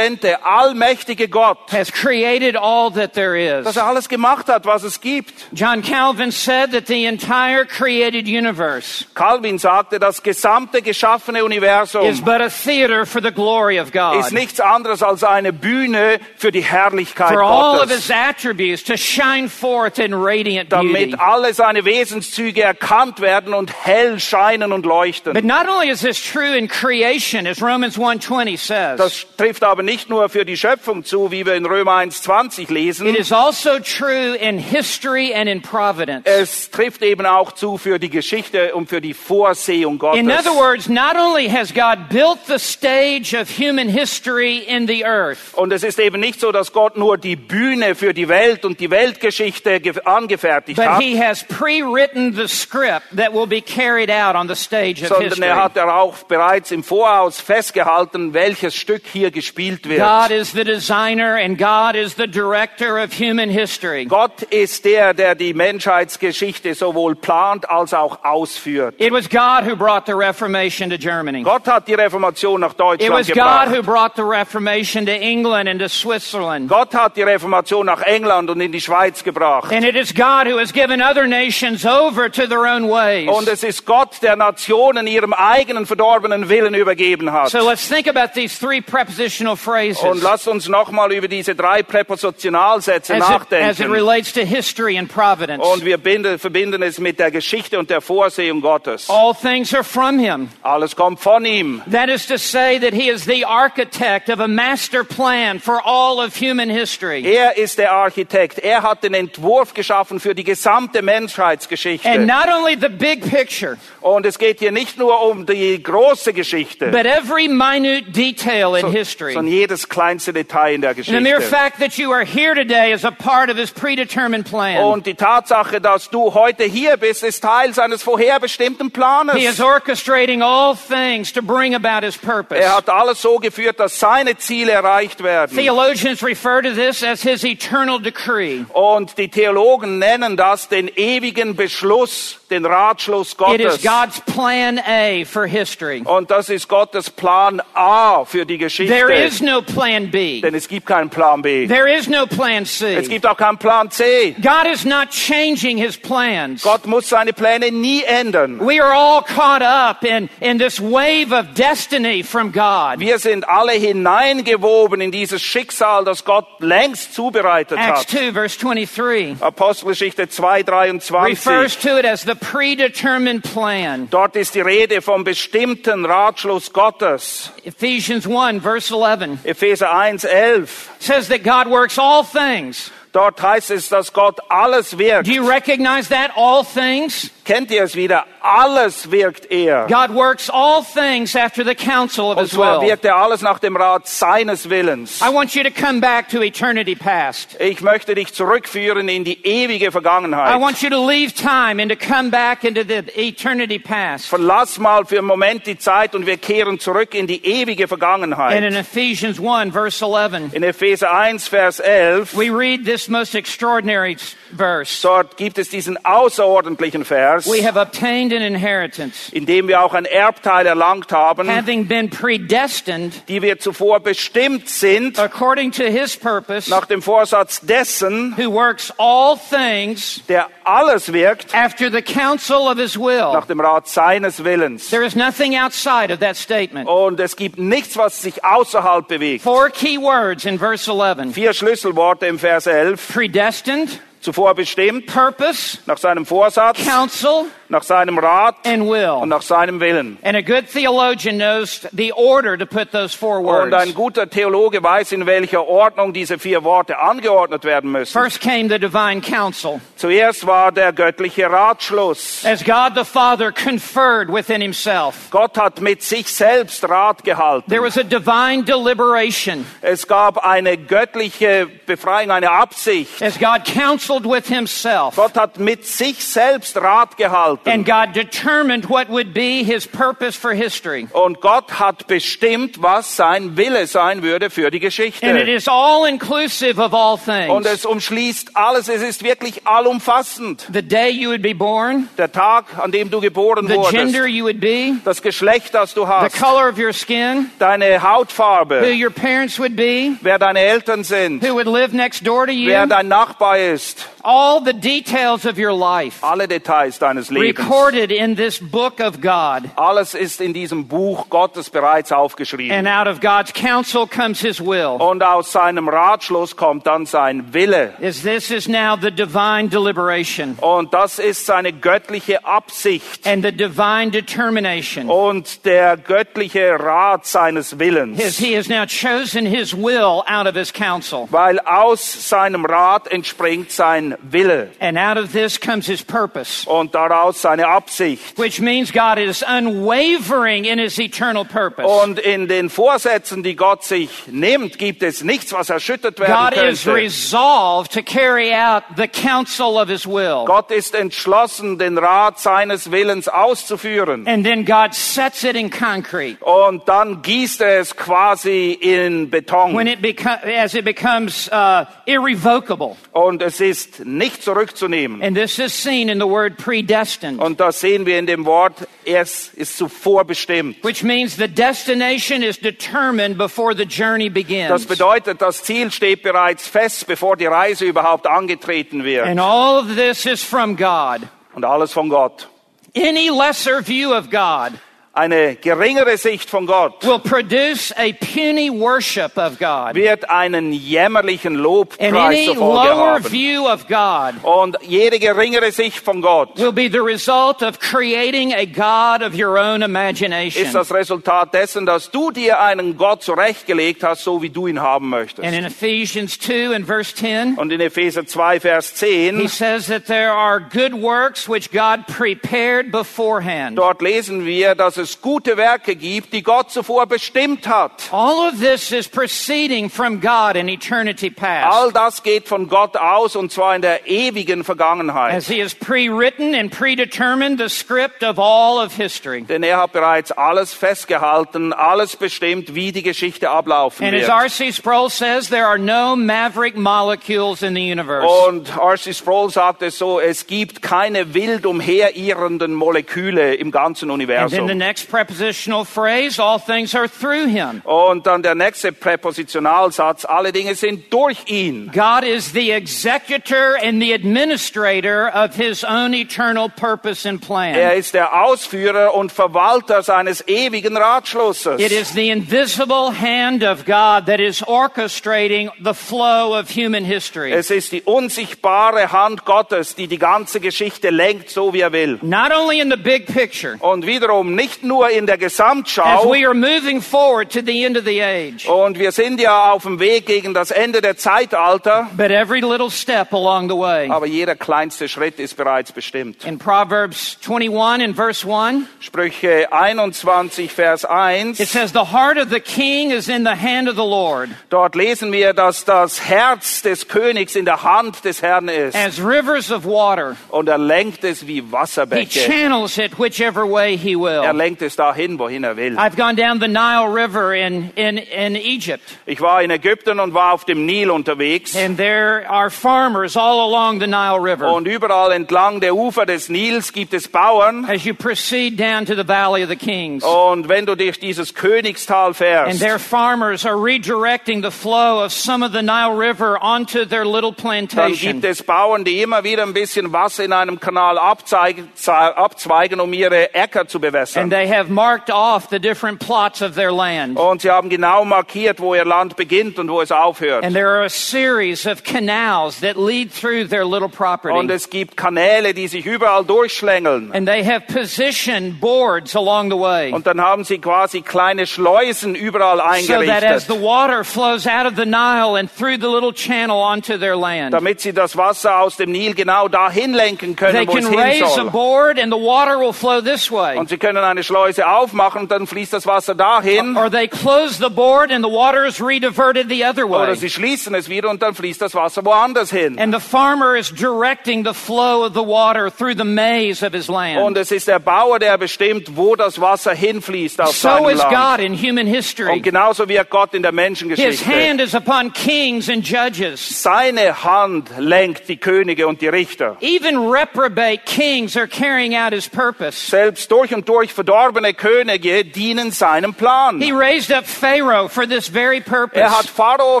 Speaker 2: transzendente, allmächtige Gott,
Speaker 1: has created all that there
Speaker 2: dass
Speaker 1: is.
Speaker 2: er alles gemacht hat, was es gibt.
Speaker 1: John Calvin said that the entire created universe
Speaker 2: Calvin sagte, das gesamte geschaffene
Speaker 1: is
Speaker 2: Universum
Speaker 1: but a theater for the glory of
Speaker 2: ist
Speaker 1: God.
Speaker 2: nichts anderes als eine Bühne für die Herrlichkeit
Speaker 1: For all of his
Speaker 2: Gottes.
Speaker 1: attributes to shine forth in radiant beauty.
Speaker 2: Damit alle seine Wesenszüge erkannt werden und hell scheinen und
Speaker 1: But
Speaker 2: leuchten.
Speaker 1: not only is this true in creation, as Romans 1.20 says,
Speaker 2: Das trifft aber nicht nur für die Schöpfung zu, wie wir in Römer 1,20 lesen.
Speaker 1: it is also true in history and in providence.
Speaker 2: Es trifft eben auch zu für die Geschichte und für die Vorsehung Gottes.
Speaker 1: In other words, not only has God built the stage of human history in the earth,
Speaker 2: Und es ist eben nicht so, dass Gott nur die Bühne für die Welt und die Weltgeschichte ge- angefertigt
Speaker 1: but
Speaker 2: hat,
Speaker 1: he has pre-written the script that will be carried out on the stage of
Speaker 2: sondern
Speaker 1: history.
Speaker 2: er hat auch bereits im Voraus festgehalten, welches Stück hier gespielt wird.
Speaker 1: God is the designer and God is the director of human history.
Speaker 2: Gott ist der, der die Menschheitsgeschichte sowohl plant als auch ausführt.
Speaker 1: It was God who brought the Reformation to Germany.
Speaker 2: Gott hat die Reformation nach
Speaker 1: It
Speaker 2: Deutschland
Speaker 1: was God
Speaker 2: gebracht.
Speaker 1: who brought the Reformation to England and to Switzerland.
Speaker 2: Gott hat die Reformation nach England und in die Schweiz gebracht.
Speaker 1: And it is God who has given other nations over to their own ways.
Speaker 2: Und es ist Gott, der Nationen ihrem eigenen verdorbenen Willen übergeben hat.
Speaker 1: So let's think about these three prepositional phrases
Speaker 2: Und lasst uns nochmal über diese drei Präpositionalsätze
Speaker 1: as it, as it
Speaker 2: nachdenken.
Speaker 1: relates to history and providence.
Speaker 2: Und wir binden, verbinden es mit der Geschichte und der Vorsehung Gottes.
Speaker 1: All things are from Him.
Speaker 2: Alles kommt von ihm.
Speaker 1: That is to say that He is the architect of a master plan for all of human history.
Speaker 2: Er ist der Architekt. Er hat den Entwurf geschaffen für die gesamte Menschheitsgeschichte.
Speaker 1: And not only the big picture,
Speaker 2: Und es geht hier nicht nur um die große Geschichte,
Speaker 1: but every minute detail in history.
Speaker 2: Jedes kleinste Detail in der
Speaker 1: And the mere
Speaker 2: Geschichte.
Speaker 1: fact that you are here today is a part of His predetermined plan.
Speaker 2: Und die Tatsache, dass du heute hier bist, ist Teil seines vorherbestimmten Planes.
Speaker 1: He is orchestrating all things to bring about His purpose.
Speaker 2: Er hat alles so geführt, dass seine Ziele erreicht werden.
Speaker 1: Theologians refer to this as His eternal decree.
Speaker 2: Und die Theologen nennen das den ewigen Beschluss, den Ratschluss
Speaker 1: It is
Speaker 2: Gottes.
Speaker 1: God's plan A for history.
Speaker 2: Und das ist Gottes Plan A für die Geschichte.
Speaker 1: There is no no plan B.
Speaker 2: denn es gibt keinen Plan B.
Speaker 1: There is no plan
Speaker 2: Es
Speaker 1: C.
Speaker 2: gibt auch keinen Plan C.
Speaker 1: God is not changing his plans.
Speaker 2: Gott muss seine Pläne nie ändern.
Speaker 1: We are all caught up in, in this wave of destiny from God.
Speaker 2: Wir sind alle hineingewoben in dieses Schicksal, das Gott längst zubereitet
Speaker 1: Acts
Speaker 2: hat.
Speaker 1: 2, verse 23,
Speaker 2: Apostelgeschichte 2,
Speaker 1: refers
Speaker 2: 23.
Speaker 1: to it as the predetermined plan.
Speaker 2: Dort ist die Rede vom bestimmten Ratschluss Gottes.
Speaker 1: Ephesians 1, verse 11
Speaker 2: Epheser 1, 11.
Speaker 1: says that God works all things.
Speaker 2: Dort heißt es, dass Gott alles wirkt.
Speaker 1: Do you recognize that? All things?
Speaker 2: Kennt ihr es wieder? Alles wirkt er.
Speaker 1: God works all things after the counsel of
Speaker 2: Und
Speaker 1: his
Speaker 2: zwar
Speaker 1: will.
Speaker 2: wirkt er alles nach dem Rat seines Willens.
Speaker 1: I want you to come back to eternity past.
Speaker 2: Ich möchte dich zurückführen in die ewige
Speaker 1: I
Speaker 2: Vergangenheit.
Speaker 1: want you to leave time and to come back into the eternity past.
Speaker 2: Verlass mal für einen Moment die Zeit und wir kehren zurück in die ewige
Speaker 1: And
Speaker 2: Vergangenheit.
Speaker 1: in Ephesians 1, verse 11,
Speaker 2: In Epheser 1, Vers 11,
Speaker 1: we read this most extraordinary verse.
Speaker 2: dort gibt es diesen außerordentlichen Vers,
Speaker 1: We have obtained an inheritance,
Speaker 2: in dem wir auch ein Erbteil erlangt haben,
Speaker 1: having been predestined
Speaker 2: die wir zuvor bestimmt sind,
Speaker 1: according to his purpose,
Speaker 2: nach dem Vorsatz dessen,
Speaker 1: who works all things
Speaker 2: der alles wirkt,
Speaker 1: after the counsel of his will.
Speaker 2: nach dem Rat seines Willens.
Speaker 1: There is nothing outside of that statement.
Speaker 2: Und es gibt nichts, was sich außerhalb bewegt.
Speaker 1: Four key words in verse 11
Speaker 2: Vier Schlüsselworte im Vers 11.
Speaker 1: predestined,
Speaker 2: Zuvor bestimmt,
Speaker 1: purpose,
Speaker 2: nach seinem Vorsatz,
Speaker 1: counsel,
Speaker 2: nach seinem Rat
Speaker 1: and
Speaker 2: und
Speaker 1: will.
Speaker 2: nach seinem Willen.
Speaker 1: And a good theologian knows the order to put those four
Speaker 2: Und ein guter Theologe weiß, in welcher Ordnung diese vier Worte angeordnet werden müssen.
Speaker 1: First came the divine counsel,
Speaker 2: Zuerst war der göttliche Ratschluss.
Speaker 1: as God the Father conferred within himself.
Speaker 2: Gott hat mit sich selbst Rat gehalten.
Speaker 1: There was a divine deliberation
Speaker 2: Es gab eine göttliche Befreiung, eine Absicht.
Speaker 1: as God counseled with himself.
Speaker 2: Gott hat mit sich selbst Rat gehalten.
Speaker 1: And God determined what would be his purpose for history.
Speaker 2: Und Gott hat bestimmt, was sein Wille sein würde für die
Speaker 1: And it
Speaker 2: Geschichte.
Speaker 1: is all inclusive of all
Speaker 2: Und es umschließt alles. Es ist wirklich allumfassend.
Speaker 1: The day you would be born,
Speaker 2: Der Tag, an dem du geboren
Speaker 1: the gender
Speaker 2: wurdest,
Speaker 1: you would be,
Speaker 2: das Geschlecht, das du
Speaker 1: the
Speaker 2: hast,
Speaker 1: color of your skin,
Speaker 2: deine
Speaker 1: who
Speaker 2: Hautfarbe,
Speaker 1: your parents would be,
Speaker 2: wer deine Eltern sind,
Speaker 1: who would live next door to
Speaker 2: wer
Speaker 1: you,
Speaker 2: dein Nachbar ist,
Speaker 1: all the details of your life
Speaker 2: alle Details deines Lebens.
Speaker 1: Recorded in this book of God.
Speaker 2: Alles ist in diesem Buch Gottes bereits aufgeschrieben.
Speaker 1: And out of God's counsel comes his will.
Speaker 2: Und aus seinem Ratschluss kommt dann sein Wille.
Speaker 1: As this is now the divine deliberation
Speaker 2: Und das ist seine göttliche Absicht
Speaker 1: and the divine determination.
Speaker 2: und der göttliche Rat seines Willens.
Speaker 1: he has now chosen his will out of his counsel.
Speaker 2: Weil aus seinem Rat entspringt sein Wille
Speaker 1: And out of this comes his purpose,
Speaker 2: und daraus seine Absicht.
Speaker 1: which means God is unwavering in his eternal purpose.
Speaker 2: Und in den Vorsätzen, die Gott sich nimmt, gibt es nichts, was erschüttert werden
Speaker 1: God is
Speaker 2: könnte.
Speaker 1: resolved to carry out the counsel of his will.
Speaker 2: Gott ist entschlossen, den Rat seines Willens auszuführen.
Speaker 1: And then God sets it in concrete.
Speaker 2: Und dann gießt er es quasi in Beton.
Speaker 1: When it as it becomes uh, irrevocable.
Speaker 2: Und es ist nicht zurückzunehmen.
Speaker 1: And this is seen in the word predestined,
Speaker 2: Und das sehen wir in dem Wort, es ist zuvor bestimmt.
Speaker 1: which means the destination is determined before the journey
Speaker 2: Das
Speaker 1: begins.
Speaker 2: bedeutet, das Ziel steht bereits fest, bevor die Reise überhaupt angetreten wird.
Speaker 1: And all of this is from God.
Speaker 2: Und alles von Gott.
Speaker 1: Any lesser view of God
Speaker 2: Eine geringere Sicht von Gott
Speaker 1: will produce a puny worship of God.
Speaker 2: wird einen jämmerlichen
Speaker 1: And
Speaker 2: Lobpreis
Speaker 1: any
Speaker 2: zur Folge
Speaker 1: lower
Speaker 2: haben.
Speaker 1: view of God
Speaker 2: Und jede geringere Sicht von Gott
Speaker 1: will be the result of creating a God of your own imagination.
Speaker 2: ist das Resultat dessen, dass du dir einen Gott zurechtgelegt hast, so wie du ihn haben
Speaker 1: And
Speaker 2: möchtest.
Speaker 1: in Ephesians 2 and verse 10,
Speaker 2: Und in Epheser 2, Vers
Speaker 1: he
Speaker 2: 10,
Speaker 1: says that there are good works which God prepared beforehand.
Speaker 2: dort lesen wir, dass es gute Werke gibt, die Gott zuvor bestimmt hat.
Speaker 1: All of this is proceeding from God in eternity past.
Speaker 2: All das geht von Gott aus und zwar in der ewigen Vergangenheit.
Speaker 1: As he has pre-written and predetermined the script of all of history.
Speaker 2: Denn er hat bereits alles festgehalten, alles bestimmt, wie die Geschichte ablaufen
Speaker 1: And as
Speaker 2: wird.
Speaker 1: R.C. Sproul says, there are no maverick molecules in the universe.
Speaker 2: Und R.C. Sproul sagt es so, es gibt keine wild umherirrenden Moleküle im ganzen
Speaker 1: And in the
Speaker 2: Universum.
Speaker 1: Next prepositional phrase, all things are through him.
Speaker 2: Und dann der nächste Präpositionalsatz, alle Dinge sind durch ihn.
Speaker 1: God is the executor and the administrator of his own eternal purpose and
Speaker 2: Er
Speaker 1: plan.
Speaker 2: ist der Ausführer und Verwalter seines ewigen Ratschlusses.
Speaker 1: It is the invisible hand of God that is orchestrating the flow of human history.
Speaker 2: Es ist die unsichtbare Hand Gottes, die die ganze Geschichte lenkt, so wie er will.
Speaker 1: Not only in the big picture,
Speaker 2: Und wiederum nicht nur in der Gesamtschau.
Speaker 1: we are moving forward to the end of the age,
Speaker 2: Und wir sind ja auf dem Weg gegen das Ende der Zeitalter.
Speaker 1: but every little step along the way.
Speaker 2: Aber jeder kleinste Schritt ist bereits bestimmt.
Speaker 1: In Proverbs 21 and verse 1,
Speaker 2: Sprüche 21, Vers 1.
Speaker 1: it says, The heart of the king is in the hand of the Lord,
Speaker 2: Dort lesen wir, dass das Herz des Königs in der Hand des Herrn ist.
Speaker 1: as rivers of water.
Speaker 2: Und er lenkt es wie
Speaker 1: He
Speaker 2: Wasserbäche.
Speaker 1: channels it whichever way he
Speaker 2: Er
Speaker 1: will.
Speaker 2: Lenkt es dahin, wohin er will.
Speaker 1: I've gone down the Nile River in, in, in Egypt,
Speaker 2: Ich war in Ägypten und war auf dem Nil unterwegs.
Speaker 1: and there are farmers all along the Nile River.
Speaker 2: Und überall entlang der Ufer des Nils gibt es Bauern.
Speaker 1: As you proceed down to the Valley of the Kings,
Speaker 2: Und wenn du durch dieses Königstal
Speaker 1: and
Speaker 2: fährst,
Speaker 1: their farmers are redirecting the flow of some of the Nile River onto their little
Speaker 2: dann
Speaker 1: plantation.
Speaker 2: gibt es Bauern, die immer wieder ein bisschen Wasser in einem Kanal abzweigen, um ihre Äcker zu
Speaker 1: And
Speaker 2: bewässern.
Speaker 1: They have marked off the different plots of their land.
Speaker 2: Und sie haben genau markiert, wo ihr Land beginnt und wo es aufhört.
Speaker 1: And there are a series of canals that lead through their little property.
Speaker 2: Und es gibt Kanäle, die sich überall durchschlängeln.
Speaker 1: And they have positioned boards along the way.
Speaker 2: Und dann haben sie quasi kleine Schleusen überall eingerichtet.
Speaker 1: So that as the water flows out of the Nile and through the little channel onto their land,
Speaker 2: damit sie das Wasser aus dem Nil genau dahin lenken
Speaker 1: they
Speaker 2: können, wo es
Speaker 1: can raise a board and the water will flow this way.
Speaker 2: Und sie können eine Schleuse aufmachen und dann fließt das Wasser dahin.
Speaker 1: Or they close the board and the water is rediverted the other
Speaker 2: Oder sie schließen es wieder und dann fließt das Wasser woanders hin.
Speaker 1: And the farmer is directing the flow of the water through the maze of his
Speaker 2: Und
Speaker 1: land.
Speaker 2: es ist der Bauer, der bestimmt, wo das Wasser hinfließt auf
Speaker 1: So
Speaker 2: seinem
Speaker 1: is
Speaker 2: Land.
Speaker 1: God in human history.
Speaker 2: Und genauso wirkt Gott in der
Speaker 1: His
Speaker 2: Menschengeschichte.
Speaker 1: hand is upon kings and judges.
Speaker 2: Seine Hand lenkt die Könige und die Richter.
Speaker 1: Even reprobate kings are carrying out his purpose.
Speaker 2: Selbst durch und durch verdorbene Könige dienen seinem Plan.
Speaker 1: He raised up Pharaoh for this very purpose.
Speaker 2: Er hat. Pharao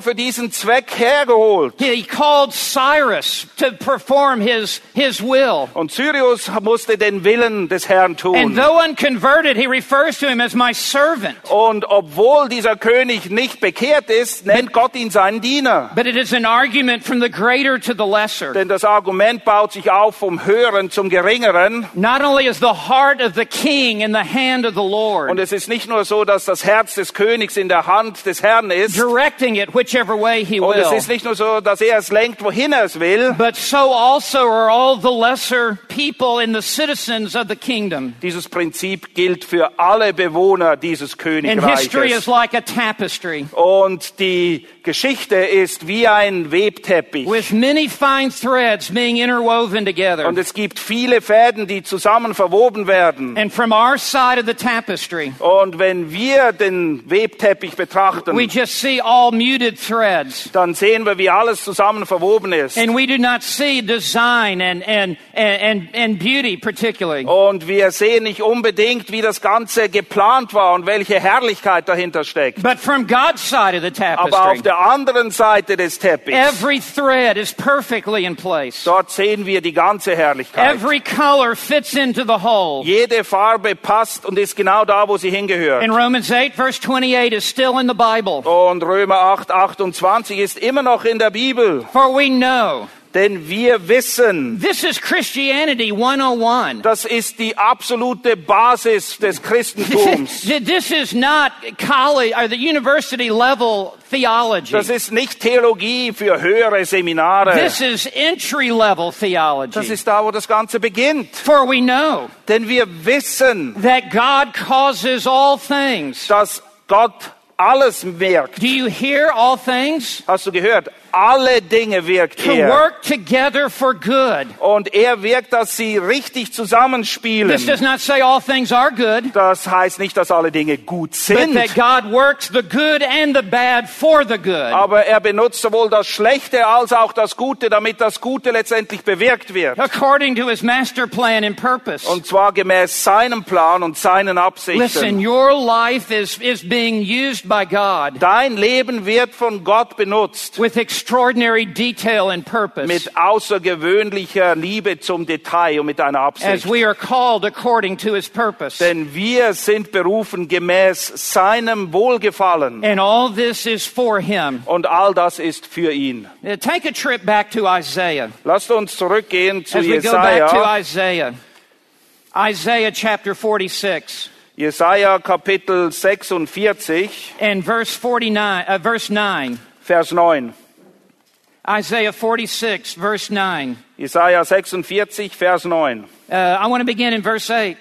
Speaker 2: für diesen Zweck hergeholt.
Speaker 1: He called Cyrus to perform his, his will.
Speaker 2: Und Syrius musste den Willen des Herrn tun.
Speaker 1: And though unconverted, he refers to him as my servant.
Speaker 2: Und obwohl dieser König nicht bekehrt ist, nennt Gott ihn seinen Diener.
Speaker 1: But it is an argument from the greater to the lesser.
Speaker 2: Denn das Argument baut sich auf vom Höheren zum Geringeren.
Speaker 1: Not only is the heart of the king in the hand of the
Speaker 2: Und
Speaker 1: Lord,
Speaker 2: es ist nicht nur so, dass das Herz des Königs in der Hand des Herrn ist.
Speaker 1: directing it whichever way he
Speaker 2: Und es
Speaker 1: will,
Speaker 2: ist nicht nur so, dass er es lenkt, wohin er es will.
Speaker 1: but so also are all the lesser people and the citizens of the kingdom.
Speaker 2: Dieses Prinzip gilt für alle Bewohner dieses
Speaker 1: And history is
Speaker 2: Königreiches.
Speaker 1: like a tapestry
Speaker 2: Und die Geschichte ist wie ein Webteppich.
Speaker 1: with many fine threads being interwoven together.
Speaker 2: Und es gibt viele Fäden, die zusammen verwoben werden.
Speaker 1: And from our side of the tapestry,
Speaker 2: Und wenn wir den Webteppich
Speaker 1: we
Speaker 2: betrachten,
Speaker 1: just see all muted threads.
Speaker 2: dann sehen wir, wie alles zusammen verwoben ist.
Speaker 1: And we do not see design and, and, and, and beauty particularly.
Speaker 2: Und wir sehen nicht unbedingt, wie das Ganze geplant war und welche Herrlichkeit dahinter steckt.
Speaker 1: But from God's side of the
Speaker 2: Aber auf
Speaker 1: tapestry,
Speaker 2: der anderen Seite des Teppichs,
Speaker 1: every thread is perfectly in place.
Speaker 2: dort sehen wir die ganze Herrlichkeit.
Speaker 1: Every color fits into the whole.
Speaker 2: Jede Farbe passt und ist genau da, wo sie hingehört.
Speaker 1: And Romans 8, verse 28 is still in the Bible.
Speaker 2: Und Römer 8, 28 ist immer noch in der Bibel.
Speaker 1: For we know
Speaker 2: Denn wir wissen,
Speaker 1: this is Christianity 101.
Speaker 2: das ist die absolute Basis des Christentums. [LAUGHS]
Speaker 1: this is not college or the university level theology.
Speaker 2: Das ist nicht Theologie für höhere Seminare.
Speaker 1: This is entry level theology.
Speaker 2: Das
Speaker 1: theology.
Speaker 2: ist da, wo das Ganze beginnt.
Speaker 1: For we know
Speaker 2: Denn wir wissen,
Speaker 1: that God causes all things.
Speaker 2: dass Gott alles wirkt.
Speaker 1: Do you hear all things?
Speaker 2: Hast du gehört? Alle Dinge wirkt
Speaker 1: to
Speaker 2: er.
Speaker 1: work together for good.
Speaker 2: Und er wirkt, dass sie richtig zusammenspielen.
Speaker 1: This does not say all things are good,
Speaker 2: Das heißt nicht, dass alle Dinge gut
Speaker 1: but
Speaker 2: sind,
Speaker 1: that God works the good and the bad for the good.
Speaker 2: aber er benutzt sowohl das Schlechte als auch das Gute, damit das Gute letztendlich bewirkt wird.
Speaker 1: According to his master plan and purpose.
Speaker 2: Und zwar gemäß seinem Plan und seinen
Speaker 1: Listen,
Speaker 2: Absichten.
Speaker 1: your life is, is being used by God
Speaker 2: Dein Leben wird von Gott benutzt
Speaker 1: with extraordinary detail and purpose
Speaker 2: mit außergewöhnlicher Liebe zum Detail und mit einer
Speaker 1: as
Speaker 2: Absicht.
Speaker 1: we are called according to his purpose.
Speaker 2: Denn wir sind berufen gemäß seinem Wohlgefallen.
Speaker 1: And all this is for him.
Speaker 2: Und all das ist für ihn.
Speaker 1: Uh, Take a trip back to Isaiah.
Speaker 2: Lasst uns zurückgehen zu
Speaker 1: As we go back to
Speaker 2: Jesaja.
Speaker 1: Isaiah. Isaiah chapter 46
Speaker 2: Jesaja Kapitel 46,
Speaker 1: and verse 49, uh, verse 9.
Speaker 2: Vers 9.
Speaker 1: Isaiah 46, verse 9.
Speaker 2: Jesaja 46, Vers 9.
Speaker 1: Uh, I want to begin in verse 8.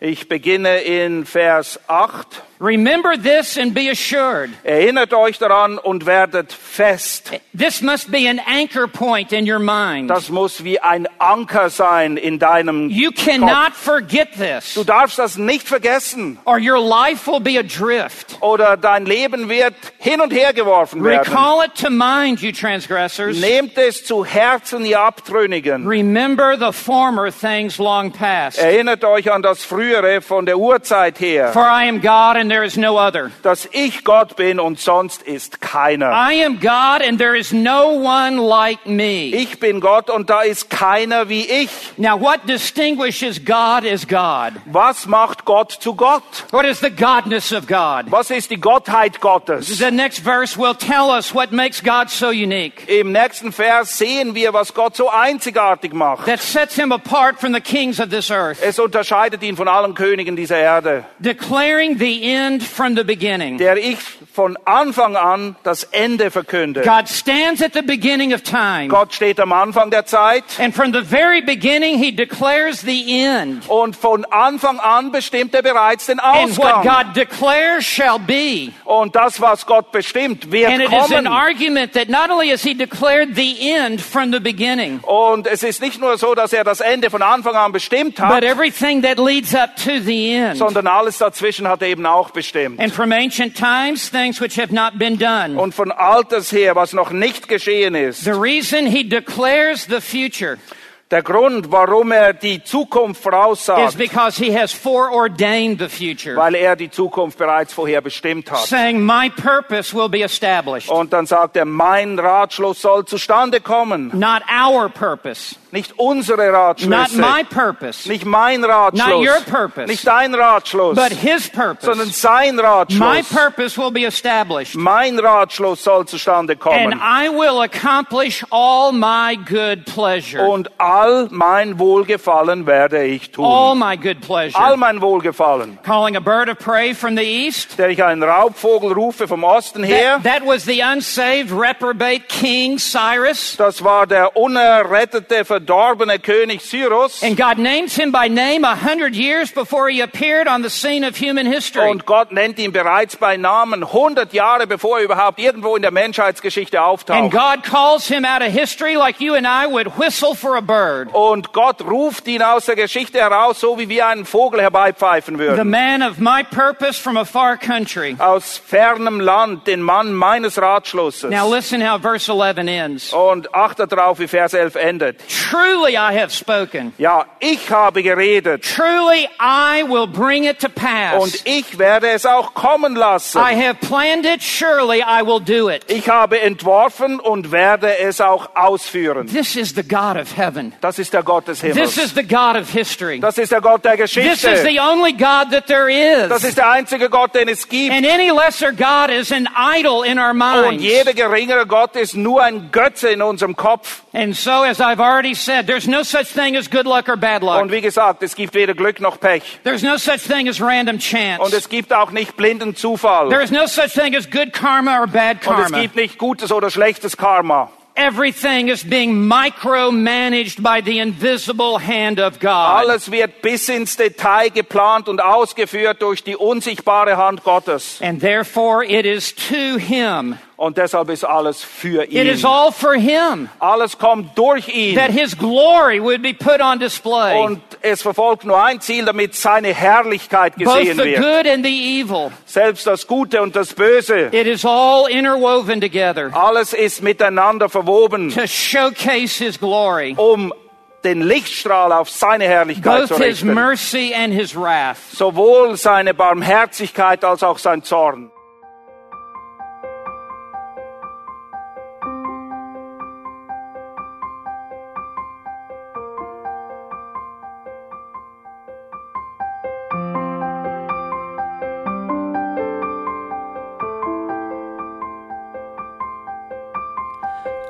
Speaker 2: Ich beginne in Vers 8.
Speaker 1: Remember this and be assured.
Speaker 2: Erinnert euch daran und werdet fest.
Speaker 1: This must be an anchor point in your mind.
Speaker 2: Das muss wie ein Anker sein in deinem
Speaker 1: You
Speaker 2: Kopf.
Speaker 1: cannot forget this,
Speaker 2: Du darfst das nicht vergessen.
Speaker 1: or your life will be adrift.
Speaker 2: Oder dein Leben wird hin und her geworfen werden.
Speaker 1: Recall it to mind, you transgressors.
Speaker 2: Nehmt es zu Herzen, ihr Abtrünnigen.
Speaker 1: Remember the former things long past.
Speaker 2: Erinnert euch an das Frühere von der Urzeit her,
Speaker 1: For I am God and there is no other.
Speaker 2: dass ich Gott bin und sonst ist keiner.
Speaker 1: I am God and there is no one like me.
Speaker 2: Ich bin Gott und da ist keiner wie ich.
Speaker 1: Now, what distinguishes God as God?
Speaker 2: Was macht Gott zu Gott?
Speaker 1: What is the godness of God?
Speaker 2: Was ist die Gottheit Gottes?
Speaker 1: The next verse will tell us what makes God so unique,
Speaker 2: Im nächsten Vers sehen wir, was Gott so einzigartig macht.
Speaker 1: that sets him apart from the kings of this earth,
Speaker 2: Es unterscheidet ihn von allen Königen dieser Erde,
Speaker 1: declaring the end from the beginning.
Speaker 2: der ich von Anfang an das Ende verkünde.
Speaker 1: God stands at the beginning of time,
Speaker 2: Gott steht am Anfang der Zeit
Speaker 1: and from the very beginning, he declares the end.
Speaker 2: und von Anfang an bestimmt er bereits den
Speaker 1: And what
Speaker 2: Ausgang.
Speaker 1: God declares shall be.
Speaker 2: Und das, was Gott bestimmt, wird
Speaker 1: And it is an
Speaker 2: kommen.
Speaker 1: argument that not only has he declared the end from the beginning,
Speaker 2: Und es ist nicht nur so, dass er das Ende von Anfang an bestimmt
Speaker 1: but
Speaker 2: hat,
Speaker 1: everything that leads up to the end.
Speaker 2: sondern alles dazwischen hat er eben auch bestimmt.
Speaker 1: And from ancient times, things which have not been done.
Speaker 2: Und von Alters her, was noch nicht geschehen ist,
Speaker 1: The reason he declares the future
Speaker 2: der Grund, warum er die Zukunft
Speaker 1: is
Speaker 2: voraussagt,
Speaker 1: because he has foreordained the future,
Speaker 2: weil er die Zukunft bereits vorher bestimmt hat.
Speaker 1: saying, My purpose will be established,
Speaker 2: Und dann sagt er, mein Ratschluss soll zustande kommen.
Speaker 1: not our purpose,
Speaker 2: Nicht unsere
Speaker 1: not
Speaker 2: Ratschlüsse,
Speaker 1: my purpose,
Speaker 2: nicht mein Ratschluss,
Speaker 1: Not your purpose.
Speaker 2: nicht dein Ratschluss,
Speaker 1: but his
Speaker 2: sondern
Speaker 1: purpose.
Speaker 2: sein
Speaker 1: My
Speaker 2: Ratschluss.
Speaker 1: purpose will be established,
Speaker 2: Mein Ratschluss soll zustande
Speaker 1: and
Speaker 2: kommen.
Speaker 1: I will accomplish all my good pleasure.
Speaker 2: Und all mein Wohlgefallen werde ich
Speaker 1: All
Speaker 2: tun.
Speaker 1: my good
Speaker 2: All
Speaker 1: pleasure.
Speaker 2: mein Wohlgefallen.
Speaker 1: Calling a bird of prey from the east.
Speaker 2: Der ich einen Raubvogel rufe vom Osten her.
Speaker 1: That, that was the unsaved, reprobate King Cyrus.
Speaker 2: Das war der unerrettete, verdorbene König Cyrus.
Speaker 1: And God names him by name a hundred years before he appeared on the scene of human history.
Speaker 2: Und Gott nennt ihn bereits bei Namen 100 Jahre bevor er überhaupt irgendwo in der Menschheitsgeschichte
Speaker 1: And
Speaker 2: auftaucht.
Speaker 1: God calls him out of history like you and I would whistle for a bird.
Speaker 2: Und Gott ruft ihn aus der Geschichte heraus, so wie wir einen Vogel herbeipfeifen
Speaker 1: The
Speaker 2: würden.
Speaker 1: man of my purpose from a far country.
Speaker 2: Aus fernem Land, den Mann meines Ratschlusses.
Speaker 1: Now listen how verse 11 ends.
Speaker 2: Und achtet darauf, wie Vers 11 endet.
Speaker 1: Truly I have spoken.
Speaker 2: Ja, ich habe geredet
Speaker 1: Truly I will bring it to pass.
Speaker 2: und ich werde es auch kommen lassen.
Speaker 1: I have planned it. Surely I will do it.
Speaker 2: Ich habe entworfen und werde es auch ausführen.
Speaker 1: This is the God of heaven.
Speaker 2: Das ist der Gott des
Speaker 1: This
Speaker 2: Himmels.
Speaker 1: is the God of history.
Speaker 2: Das ist der Gott der
Speaker 1: This is
Speaker 2: Geschichte.
Speaker 1: the only God that there
Speaker 2: Das
Speaker 1: is.
Speaker 2: ist der einzige Gott, den es gibt.
Speaker 1: And any lesser God is an idol in our
Speaker 2: Und
Speaker 1: minds.
Speaker 2: jeder geringere Gott ist nur ein Götze in unserem Kopf.
Speaker 1: And so, as I've already said, there's no such thing as good luck or bad luck.
Speaker 2: Und wie gesagt, es gibt weder Glück noch Pech.
Speaker 1: There's no such thing as random
Speaker 2: Und
Speaker 1: chance.
Speaker 2: es gibt auch nicht blinden Zufall.
Speaker 1: There is no such thing as good karma or bad
Speaker 2: Und es
Speaker 1: karma.
Speaker 2: gibt nicht gutes oder schlechtes Karma.
Speaker 1: Everything is being micromanaged by the invisible hand of God.
Speaker 2: Alles wird bis ins Detail geplant und ausgeführt durch die unsichtbare Hand Gottes.
Speaker 1: And therefore, it is to Him
Speaker 2: Und deshalb ist alles für
Speaker 1: It
Speaker 2: ihn.
Speaker 1: is all for Him.
Speaker 2: Alles kommt durch ihn.
Speaker 1: That His glory would be put on display.
Speaker 2: Und es verfolgt nur ein Ziel, damit seine Herrlichkeit
Speaker 1: Both
Speaker 2: gesehen
Speaker 1: the
Speaker 2: wird.
Speaker 1: good and the evil.
Speaker 2: Selbst das Gute und das Böse.
Speaker 1: It is all interwoven together
Speaker 2: Alles ist miteinander verwoben,
Speaker 1: to showcase His glory.
Speaker 2: um den Lichtstrahl auf seine Herrlichkeit
Speaker 1: Both
Speaker 2: zu
Speaker 1: His
Speaker 2: richten.
Speaker 1: mercy and His wrath.
Speaker 2: Sowohl seine Barmherzigkeit als auch sein Zorn.